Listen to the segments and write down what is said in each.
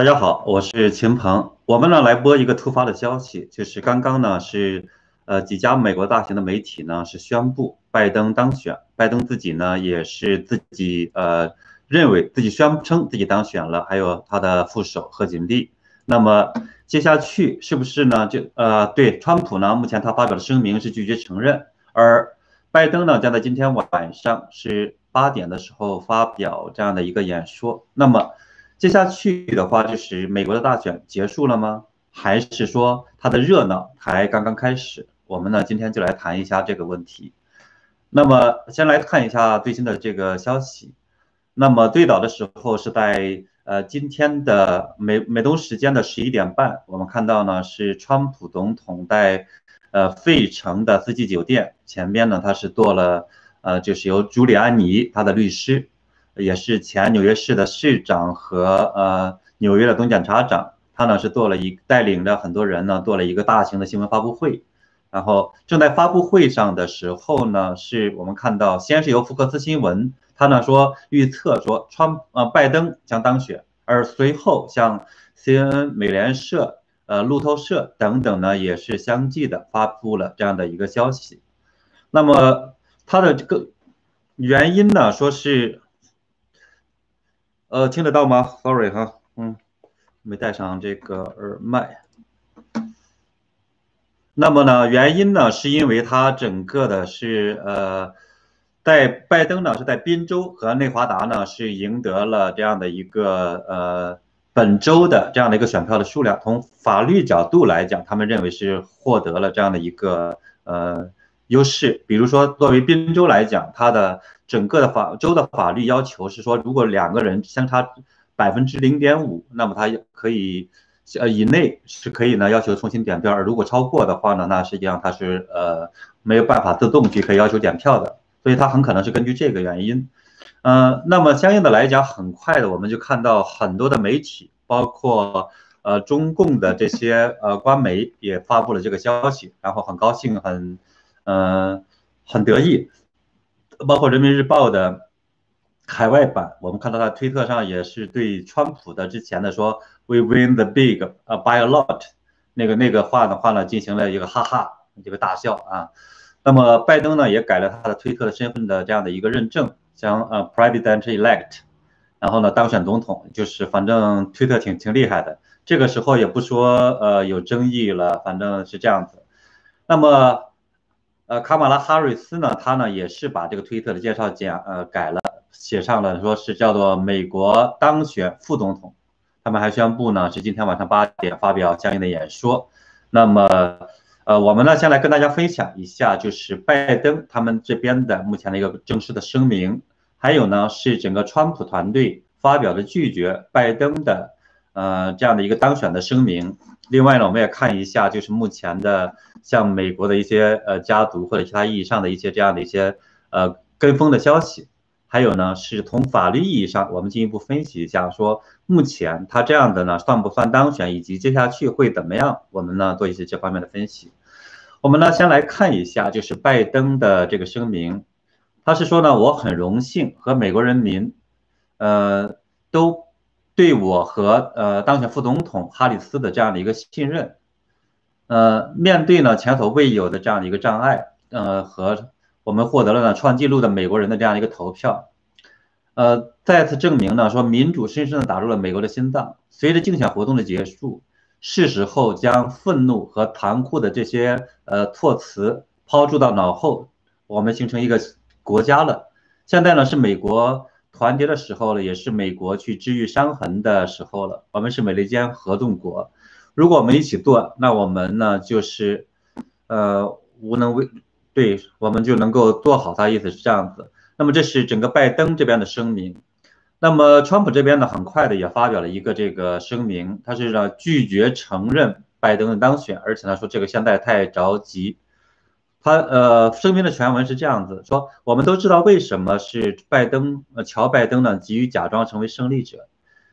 大家好，我是秦鹏。我们呢来播一个突发的消息，就是刚刚呢是呃几家美国大型的媒体呢是宣布拜登当选，拜登自己呢也是自己呃认为自己宣称自己当选了，还有他的副手贺锦丽。那么接下去是不是呢？就呃对，川普呢目前他发表的声明是拒绝承认，而拜登呢将在今天晚上是八点的时候发表这样的一个演说。那么。接下去的话，就是美国的大选结束了吗？还是说它的热闹才刚刚开始？我们呢今天就来谈一下这个问题。那么先来看一下最新的这个消息。那么最早的时候是在呃今天的美美东时间的十一点半，我们看到呢是川普总统在呃费城的四季酒店前边呢，他是做了呃就是由朱利安尼他的律师。也是前纽约市的市长和呃纽约的总检察长，他呢是做了一带领着很多人呢做了一个大型的新闻发布会，然后正在发布会上的时候呢，是我们看到先是由福克斯新闻，他呢说预测说川呃拜登将当选，而随后像 CNN、美联社、呃路透社等等呢也是相继的发布了这样的一个消息，那么他的这个原因呢说是。呃，听得到吗？Sorry 哈，嗯，没带上这个耳麦。那么呢，原因呢，是因为它整个的是呃，在拜登呢是在宾州和内华达呢是赢得了这样的一个呃本州的这样的一个选票的数量。从法律角度来讲，他们认为是获得了这样的一个呃优势。比如说，作为宾州来讲，它的整个的法州的法律要求是说，如果两个人相差百分之零点五，那么他可以呃以内是可以呢要求重新点票，而如果超过的话呢，那实际上他是呃没有办法自动去可以要求点票的，所以他很可能是根据这个原因，嗯，那么相应的来讲，很快的我们就看到很多的媒体，包括呃中共的这些呃官媒也发布了这个消息，然后很高兴，很嗯很得意。包括人民日报的海外版，我们看到他推特上也是对川普的之前的说 “We win the big, 呃 by a lot” 那个那个话的话呢，进行了一个哈哈一个大笑啊。那么拜登呢也改了他的推特的身份的这样的一个认证，将呃 President elect，然后呢当选总统，就是反正推特挺挺厉害的。这个时候也不说呃有争议了，反正是这样子。那么。呃，卡马拉哈瑞斯呢，他呢也是把这个推特的介绍讲呃改了，写上了说是叫做美国当选副总统。他们还宣布呢是今天晚上八点发表相应的演说。那么，呃，我们呢先来跟大家分享一下，就是拜登他们这边的目前的一个正式的声明，还有呢是整个川普团队发表的拒绝拜登的呃这样的一个当选的声明。另外呢，我们也看一下，就是目前的像美国的一些呃家族或者其他意义上的一些这样的一些呃跟风的消息，还有呢是从法律意义上，我们进一步分析一下，说目前他这样的呢算不算当选，以及接下去会怎么样，我们呢做一些这方面的分析。我们呢先来看一下，就是拜登的这个声明，他是说呢，我很荣幸和美国人民，呃都。对我和呃当选副总统哈里斯的这样的一个信任，呃，面对呢前所未有的这样的一个障碍，呃，和我们获得了呢创纪录的美国人的这样一个投票，呃，再次证明呢说民主深深的打入了美国的心脏。随着竞选活动的结束，是时候将愤怒和残酷的这些呃措辞抛诸到脑后，我们形成一个国家了。现在呢是美国。团结的时候了，也是美国去治愈伤痕的时候了。我们是美利坚合众国，如果我们一起做，那我们呢就是，呃，无能为，对我们就能够做好。他意思是这样子。那么这是整个拜登这边的声明。那么川普这边呢，很快的也发表了一个这个声明，他是让拒绝承认拜登的当选，而且呢说这个现在太着急。他呃声明的全文是这样子说：我们都知道为什么是拜登呃乔拜登呢急于假装成为胜利者，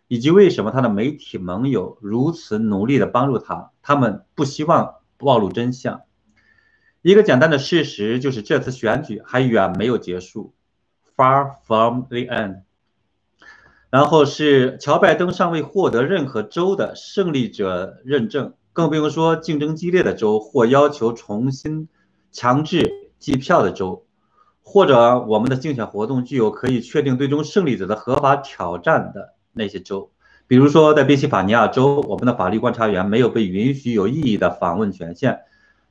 以及为什么他的媒体盟友如此努力的帮助他，他们不希望暴露真相。一个简单的事实就是这次选举还远没有结束，far from the end。然后是乔拜登尚未获得任何州的胜利者认证，更不用说竞争激烈的州或要求重新强制计票的州，或者我们的竞选活动具有可以确定最终胜利者的合法挑战的那些州。比如说，在宾夕法尼亚州，我们的法律观察员没有被允许有意义的访问权限，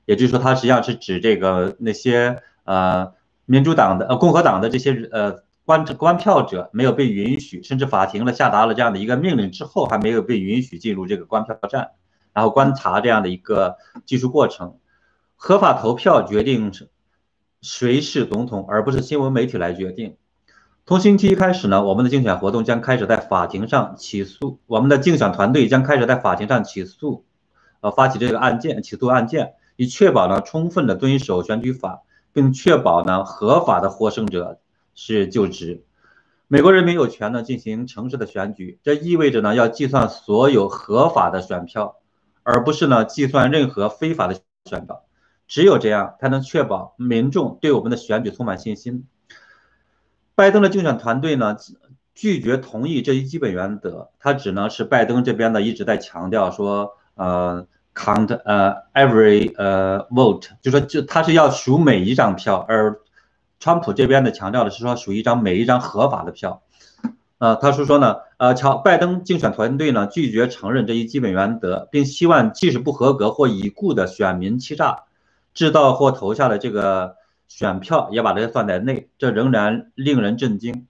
也就是说，它实际上是指这个那些呃民主党的呃共和党的这些呃观观票者没有被允许，甚至法庭了下达了这样的一个命令之后，还没有被允许进入这个观票站，然后观察这样的一个技术过程。合法投票决定谁是总统，而不是新闻媒体来决定。从星期一开始呢，我们的竞选活动将开始在法庭上起诉，我们的竞选团队将开始在法庭上起诉，呃，发起这个案件，起诉案件，以确保呢充分的遵守选举法，并确保呢合法的获胜者是就职。美国人民有权呢进行诚实的选举，这意味着呢要计算所有合法的选票，而不是呢计算任何非法的选票。只有这样才能确保民众对我们的选举充满信心。拜登的竞选团队呢拒绝同意这一基本原则，他只能是拜登这边呢一直在强调说，呃，count 呃 every 呃 vote，就说就他是要数每一张票，而川普这边的强调的是说数一张每一张合法的票，呃，他是说呢，呃，乔拜登竞选团队呢拒绝承认这一基本原则，并希望即使不合格或已故的选民欺诈制造或投下的这个。选票也把这些算在内，这仍然令人震惊。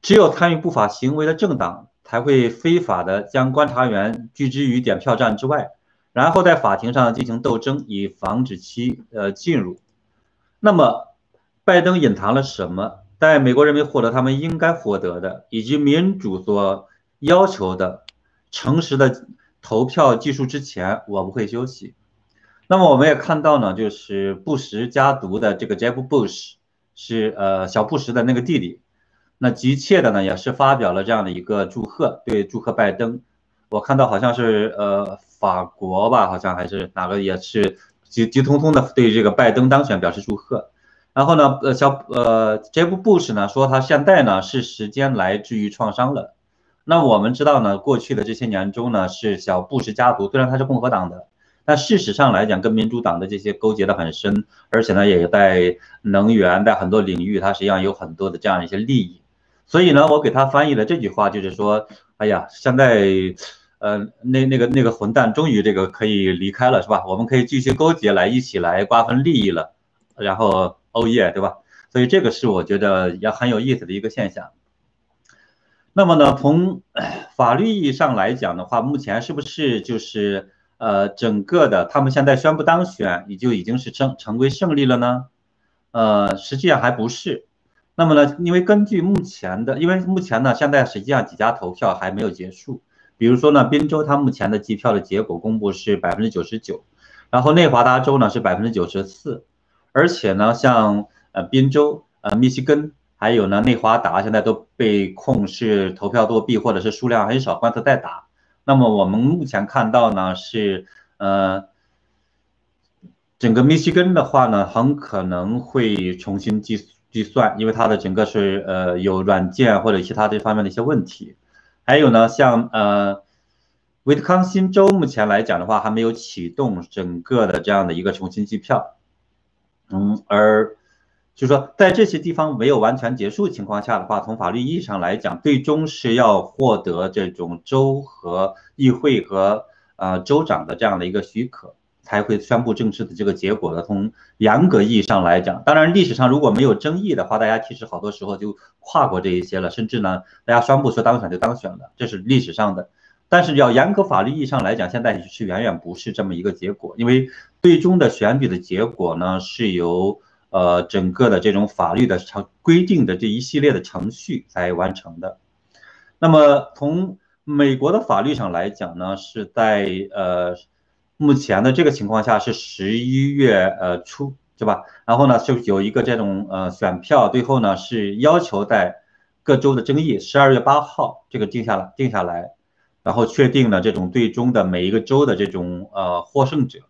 只有参与不法行为的政党才会非法的将观察员拒之于点票站之外，然后在法庭上进行斗争，以防止其呃进入。那么，拜登隐藏了什么？在美国人民获得他们应该获得的，以及民主所要求的诚实的投票技术之前，我不会休息。那么我们也看到呢，就是布什家族的这个 Jeff Bush 是呃小布什的那个弟弟，那急切的呢也是发表了这样的一个祝贺，对祝贺拜登。我看到好像是呃法国吧，好像还是哪个也是急急匆匆的对这个拜登当选表示祝贺。然后呢，呃小呃 Jeff Bush 呢说他现在呢是时间来治愈创伤了。那我们知道呢，过去的这些年中呢，是小布什家族虽然他是共和党的。但事实上来讲，跟民主党的这些勾结的很深，而且呢，也在能源在很多领域，它实际上有很多的这样一些利益。所以呢，我给他翻译了这句话，就是说，哎呀，现在，呃，那那个那个混蛋终于这个可以离开了，是吧？我们可以继续勾结来一起来瓜分利益了。然后，哦耶，对吧？所以这个是我觉得也很有意思的一个现象。那么呢，从法律意义上来讲的话，目前是不是就是？呃，整个的他们现在宣布当选，也就已经是成成为胜利了呢。呃，实际上还不是。那么呢，因为根据目前的，因为目前呢，现在实际上几家投票还没有结束。比如说呢，宾州它目前的计票的结果公布是百分之九十九，然后内华达州呢是百分之九十四，而且呢，像呃宾州、呃密西根还有呢内华达现在都被控是投票作弊或者是数量很少，官司在打。那么我们目前看到呢是，呃，整个密西根的话呢，很可能会重新计计算，因为它的整个是呃有软件或者其他这方面的一些问题。还有呢，像呃，威特康星州目前来讲的话，还没有启动整个的这样的一个重新计票，嗯，而。就是说，在这些地方没有完全结束情况下的话，从法律意义上来讲，最终是要获得这种州和议会和呃州长的这样的一个许可，才会宣布正式的这个结果的。从严格意义上来讲，当然历史上如果没有争议的话，大家其实好多时候就跨过这一些了，甚至呢，大家宣布说当选就当选了，这是历史上的。但是要严格法律意义上来讲，现在是远远不是这么一个结果，因为最终的选举的结果呢是由。呃，整个的这种法律的程规定的这一系列的程序才完成的。那么从美国的法律上来讲呢，是在呃目前的这个情况下是十一月呃初，对吧？然后呢就有一个这种呃选票，最后呢是要求在各州的争议十二月八号这个定下来定下来，然后确定了这种最终的每一个州的这种呃获胜者。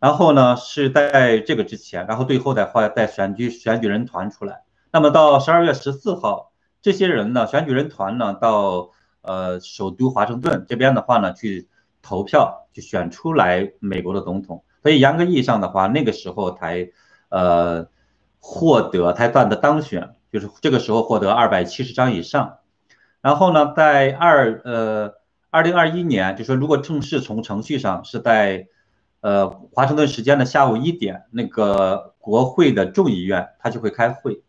然后呢，是在这个之前，然后最后再换再选举选举人团出来。那么到十二月十四号，这些人呢，选举人团呢，到呃首都华盛顿这边的话呢，去投票，去选出来美国的总统。所以严格意义上的话，那个时候才呃获得才算的当选，就是这个时候获得二百七十张以上。然后呢，在二呃二零二一年，就说如果正式从程序上是在呃华盛顿时间的下午一点，那个国会的众议院他就会开会。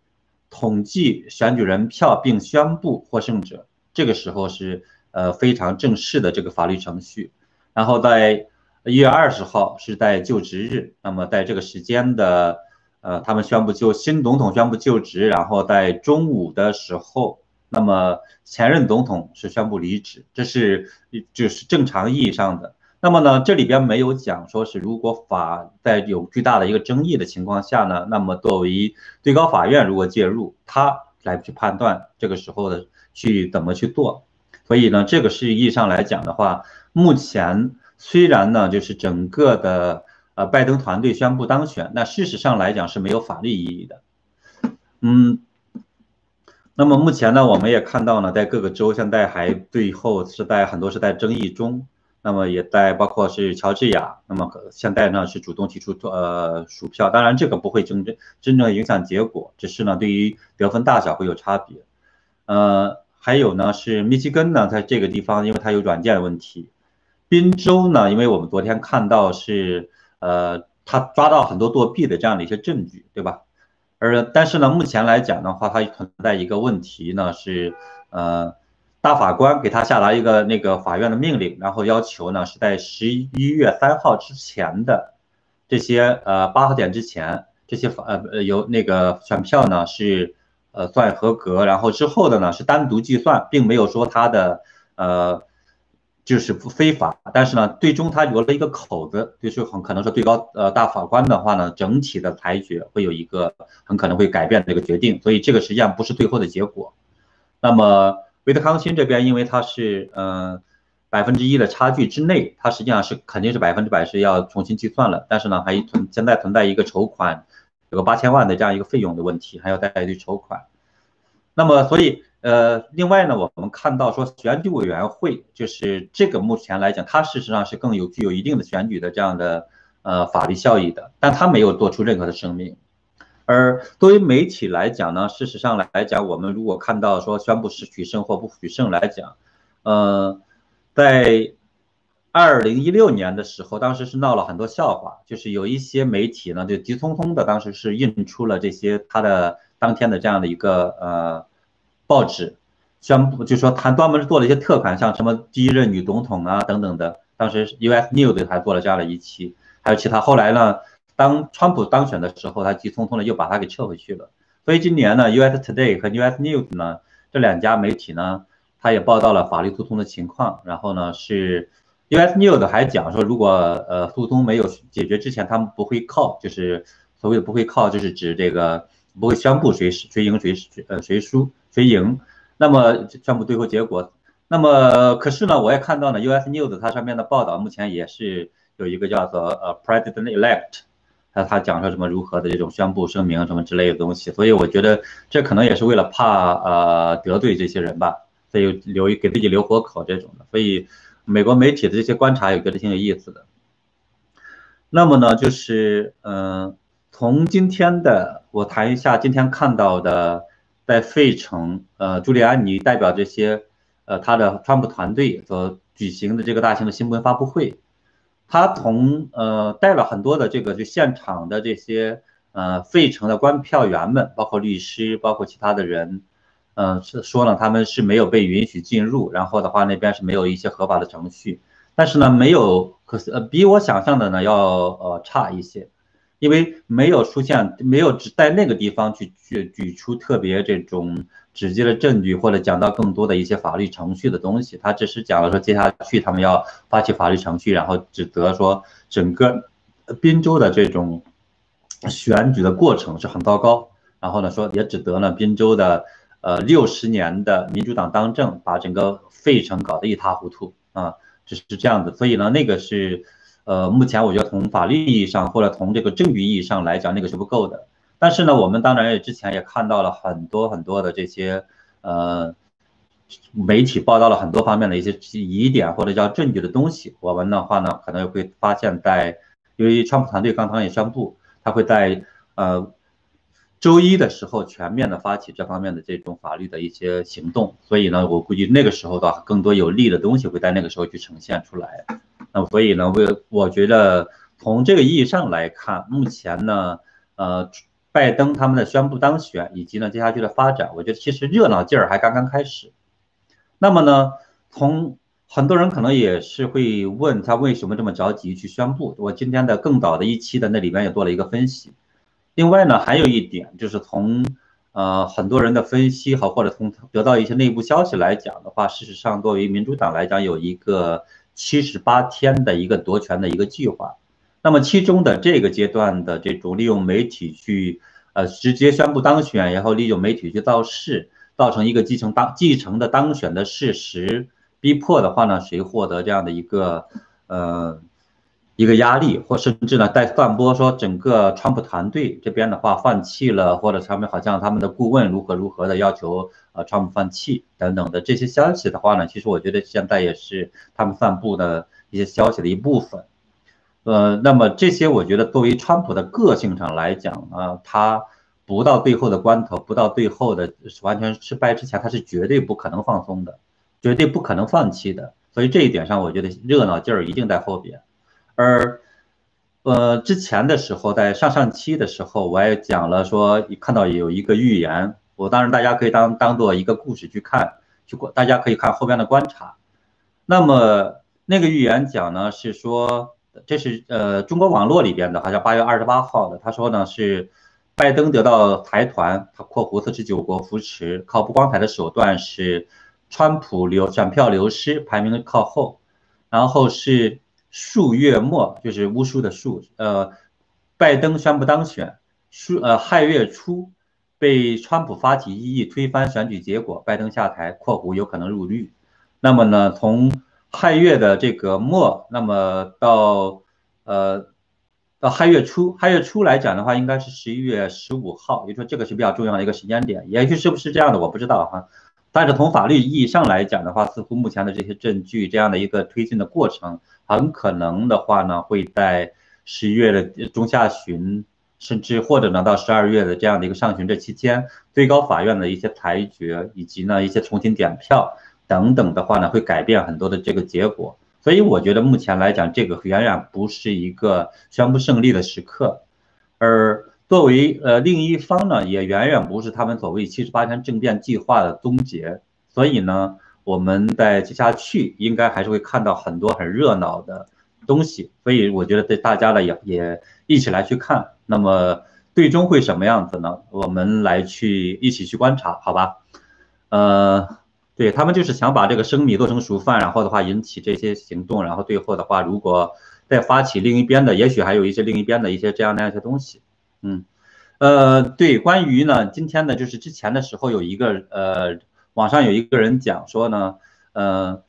统计选举人票并宣布获胜者，这个时候是呃非常正式的这个法律程序。然后在一月二十号是在就职日，那么在这个时间的呃他们宣布就新总统宣布就职，然后在中午的时候，那么前任总统是宣布离职，这是就是正常意义上的。那么呢，这里边没有讲说是如果法在有巨大的一个争议的情况下呢，那么作为最高法院如果介入，他来去判断这个时候的去怎么去做。所以呢，这个是意义上来讲的话，目前虽然呢就是整个的呃拜登团队宣布当选，那事实上来讲是没有法律意义的。嗯，那么目前呢，我们也看到呢，在各个州现在还最后是在很多是在争议中。那么也在包括是乔治亚，那么现在呢是主动提出呃数票，当然这个不会真正真正影响结果，只是呢对于得分大小会有差别。呃，还有呢是密西根呢，在这个地方因为它有软件问题，宾州呢，因为我们昨天看到是呃他抓到很多作弊的这样的一些证据，对吧？而但是呢目前来讲的话，它存在一个问题呢是呃。大法官给他下达一个那个法院的命令，然后要求呢是在十一月三号之前的这些呃八号点之前，这些法呃呃由那个选票呢是呃算合格，然后之后的呢是单独计算，并没有说他的呃就是非法，但是呢最终他留了一个口子，就是很可能是最高呃大法官的话呢整体的裁决会有一个很可能会改变这个决定，所以这个实际上不是最后的结果，那么。威特康辛这边，因为它是嗯百分之一的差距之内，它实际上是肯定是百分之百是要重新计算了。但是呢，还存现在存在一个筹款有个八千万的这样一个费用的问题，还要再去筹款。那么，所以呃，另外呢，我们看到说选举委员会就是这个目前来讲，它事实上是更有具有一定的选举的这样的呃法律效益的，但它没有做出任何的声明。而作为媒体来讲呢，事实上来讲，我们如果看到说宣布是取胜或不取胜来讲，呃，在二零一六年的时候，当时是闹了很多笑话，就是有一些媒体呢就急匆匆的，当时是印出了这些他的当天的这样的一个呃报纸，宣布就说他专门做了一些特款，像什么第一任女总统啊等等的，当时 US News 还做了这样的一期，还有其他，后来呢。当川普当选的时候，他急匆匆的又把它给撤回去了。所以今年呢，US Today 和 US News 呢这两家媒体呢，他也报道了法律诉讼的情况。然后呢，是 US News 还讲说，如果呃诉讼没有解决之前，他们不会靠，就是所谓的不会靠，就是指这个不会宣布谁谁赢谁呃谁输谁赢。那么宣布最后结果。那么可是呢，我也看到呢，US News 它上面的报道目前也是有一个叫做呃 President Elect。还有他讲说什么如何的这种宣布声明什么之类的东西，所以我觉得这可能也是为了怕呃得罪这些人吧，所以留给自己留活口这种的。所以美国媒体的这些观察也觉得挺有意思的。那么呢，就是嗯，从今天的我谈一下今天看到的，在费城呃，朱利安尼代表这些呃他的川普团队所举行的这个大型的新闻发布会。他同呃带了很多的这个就现场的这些呃费城的观票员们，包括律师，包括其他的人，呃是说呢他们是没有被允许进入，然后的话那边是没有一些合法的程序，但是呢没有可是呃比我想象的呢要呃差一些。因为没有出现，没有只在那个地方去举举出特别这种直接的证据，或者讲到更多的一些法律程序的东西，他只是讲了说接下去他们要发起法律程序，然后指责说整个宾州的这种选举的过程是很糟糕，然后呢说也指责呢宾州的呃六十年的民主党当政，把整个费城搞得一塌糊涂。啊，就是这样子，所以呢那个是。呃，目前我觉得从法律意义上或者从这个证据意义上来讲，那个是不够的。但是呢，我们当然也之前也看到了很多很多的这些呃，媒体报道了很多方面的一些疑点或者叫证据的东西。我们的话呢，可能会发现，在由于川普团队刚刚也宣布，他会在呃周一的时候全面的发起这方面的这种法律的一些行动，所以呢，我估计那个时候的话，更多有利的东西会在那个时候去呈现出来。那，所以呢，我我觉得从这个意义上来看，目前呢，呃，拜登他们的宣布当选，以及呢接下去的发展，我觉得其实热闹劲儿还刚刚开始。那么呢，从很多人可能也是会问他为什么这么着急去宣布。我今天的更早的一期的那里边也做了一个分析。另外呢，还有一点就是从呃很多人的分析和或者从得到一些内部消息来讲的话，事实上作为民主党来讲有一个。七十八天的一个夺权的一个计划，那么其中的这个阶段的这种利用媒体去呃直接宣布当选，然后利用媒体去造势，造成一个继承当继承的当选的事实，逼迫的话呢，谁获得这样的一个呃。一个压力，或甚至呢，带散播说整个川普团队这边的话放弃了，或者他们好像他们的顾问如何如何的要求，呃，川普放弃等等的这些消息的话呢，其实我觉得现在也是他们散布的一些消息的一部分。呃，那么这些我觉得作为川普的个性上来讲啊，他不到最后的关头，不到最后的完全失败之前，他是绝对不可能放松的，绝对不可能放弃的。所以这一点上，我觉得热闹劲儿一定在后边。而，呃，之前的时候，在上上期的时候，我也讲了，说看到有一个预言，我当然大家可以当当做一个故事去看，去过，大家可以看后边的观察。那么那个预言讲呢，是说这是呃中国网络里边的，好像八月二十八号的，他说呢是拜登得到财团，他括弧四十九国扶持，靠不光彩的手段是川普流选票流失，排名靠后，然后是。数月末就是巫术的数，呃，拜登宣布当选，数呃亥月初被川普发起异议推翻选举结果，拜登下台（括弧有可能入狱）。那么呢，从亥月的这个末，那么到呃到亥月初，亥月初来讲的话，应该是十一月十五号，也就说这个是比较重要的一个时间点，也许是不是这样的，我不知道哈。但是从法律意义上来讲的话，似乎目前的这些证据这样的一个推进的过程。很可能的话呢，会在十一月的中下旬，甚至或者呢到十二月的这样的一个上旬这期间，最高法院的一些裁决以及呢一些重新点票等等的话呢，会改变很多的这个结果。所以我觉得目前来讲，这个远远不是一个宣布胜利的时刻，而作为呃另一方呢，也远远不是他们所谓七十八天政变计划的终结。所以呢。我们在接下去应该还是会看到很多很热闹的东西，所以我觉得对大家呢也也一起来去看，那么最终会什么样子呢？我们来去一起去观察，好吧？呃，对他们就是想把这个生米做成熟饭，然后的话引起这些行动，然后最后的话如果再发起另一边的，也许还有一些另一边的一些这样那样一些东西，嗯，呃，对，关于呢今天呢就是之前的时候有一个呃。网上有一个人讲说呢，呃，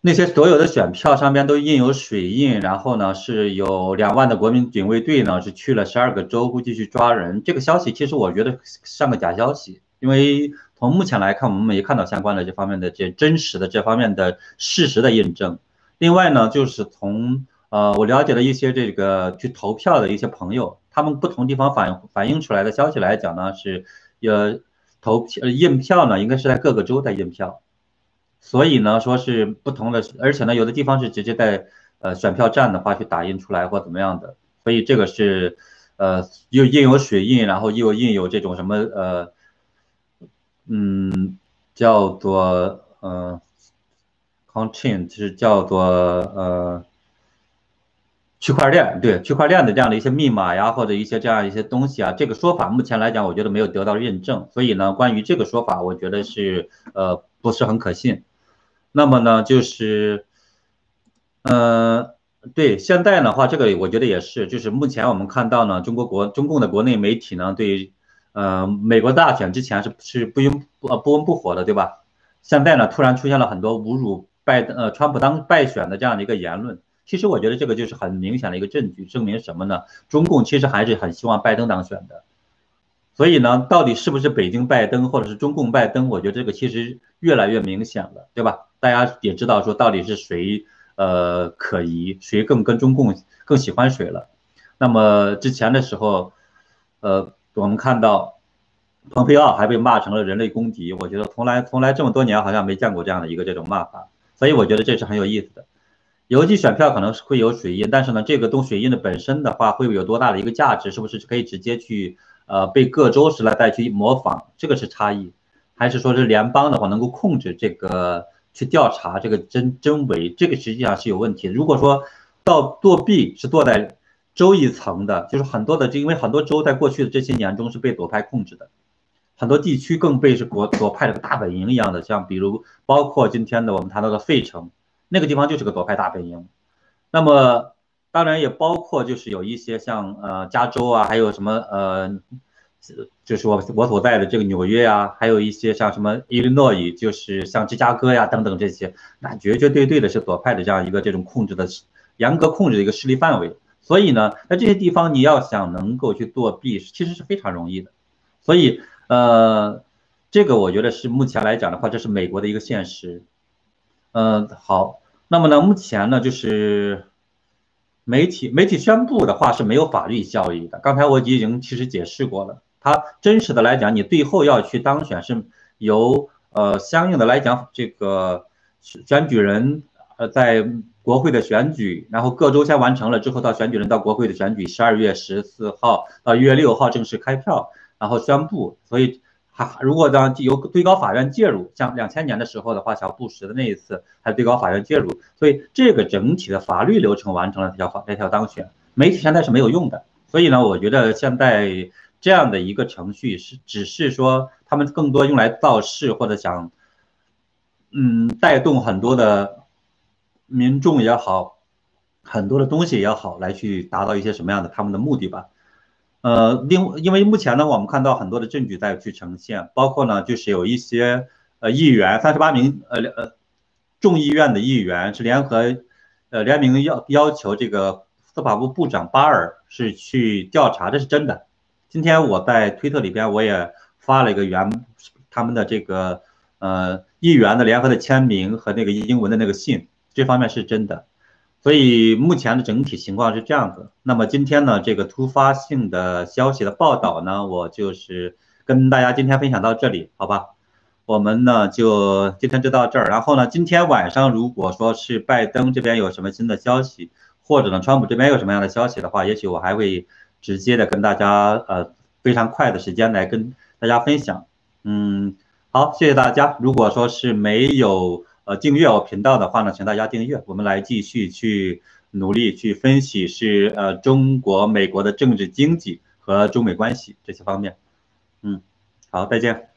那些所有的选票上边都印有水印，然后呢是有两万的国民警卫队呢是去了十二个州，估计去抓人。这个消息其实我觉得像个假消息，因为从目前来看，我们没看到相关的这方面的这真实的这方面的事实的印证。另外呢，就是从呃我了解的一些这个去投票的一些朋友，他们不同地方反反映出来的消息来讲呢，是呃。投票印票呢，应该是在各个州在印票，所以呢，说是不同的，而且呢，有的地方是直接在呃选票站的话去打印出来或怎么样的，所以这个是呃又印有水印，然后又印有这种什么呃嗯叫做呃 content 是叫做呃。区块链对区块链的这样的一些密码呀，或者一些这样一些东西啊，这个说法目前来讲，我觉得没有得到认证，所以呢，关于这个说法，我觉得是呃不是很可信。那么呢，就是，呃，对现在的话，这个我觉得也是，就是目前我们看到呢，中国国中共的国内媒体呢，对，呃，美国大选之前是是不温不不温不火的，对吧？现在呢，突然出现了很多侮辱拜呃川普当败选的这样的一个言论。其实我觉得这个就是很明显的一个证据，证明什么呢？中共其实还是很希望拜登当选的，所以呢，到底是不是北京拜登或者是中共拜登？我觉得这个其实越来越明显了，对吧？大家也知道说到底是谁呃可疑，谁更跟中共更喜欢谁了。那么之前的时候，呃，我们看到蓬佩奥还被骂成了人类公敌，我觉得从来从来这么多年好像没见过这样的一个这种骂法，所以我觉得这是很有意思的。邮寄选票可能是会有水印，但是呢，这个东水印的本身的话，会有多大的一个价值？是不是可以直接去呃被各州时来再去模仿？这个是差异，还是说是联邦的话能够控制这个去调查这个真真伪？这个实际上是有问题。如果说到作弊是做在州一层的，就是很多的，就因为很多州在过去的这些年中是被左派控制的，很多地区更被是国左派的大本营一样的，像比如包括今天的我们谈到的费城。那个地方就是个左派大本营，那么当然也包括就是有一些像呃加州啊，还有什么呃，就是我我所在的这个纽约啊，还有一些像什么伊利诺伊，就是像芝加哥呀等等这些，那绝绝对对的是左派的这样一个这种控制的严格控制的一个势力范围。所以呢，在这些地方你要想能够去作弊，其实是非常容易的。所以呃，这个我觉得是目前来讲的话，这是美国的一个现实。嗯，好。那么呢，目前呢，就是媒体媒体宣布的话是没有法律效益的。刚才我已经其实解释过了，它真实的来讲，你最后要去当选是由呃相应的来讲，这个选举人呃在国会的选举，然后各州先完成了之后，到选举人到国会的选举，十二月十四号到一月六号正式开票，然后宣布。所以。如果呢由最高法院介入，像两千年的时候的话，小布什的那一次，还有最高法院介入，所以这个整体的法律流程完成了，这条法这条当选，媒体现在是没有用的。所以呢，我觉得现在这样的一个程序是只是说他们更多用来造势或者想，嗯，带动很多的民众也好，很多的东西也好，来去达到一些什么样的他们的目的吧。呃，另因为目前呢，我们看到很多的证据在去呈现，包括呢，就是有一些呃议员，三十八名呃呃众议院的议员是联合呃联名要要求这个司法部部长巴尔是去调查，这是真的。今天我在推特里边我也发了一个原他们的这个呃议员的联合的签名和那个英文的那个信，这方面是真的。所以目前的整体情况是这样子。那么今天呢，这个突发性的消息的报道呢，我就是跟大家今天分享到这里，好吧？我们呢就今天就到这儿。然后呢，今天晚上如果说是拜登这边有什么新的消息，或者呢，川普这边有什么样的消息的话，也许我还会直接的跟大家呃非常快的时间来跟大家分享。嗯，好，谢谢大家。如果说是没有。呃，订阅我频道的话呢，请大家订阅。我们来继续去努力去分析是呃中国、美国的政治经济和中美关系这些方面。嗯，好，再见。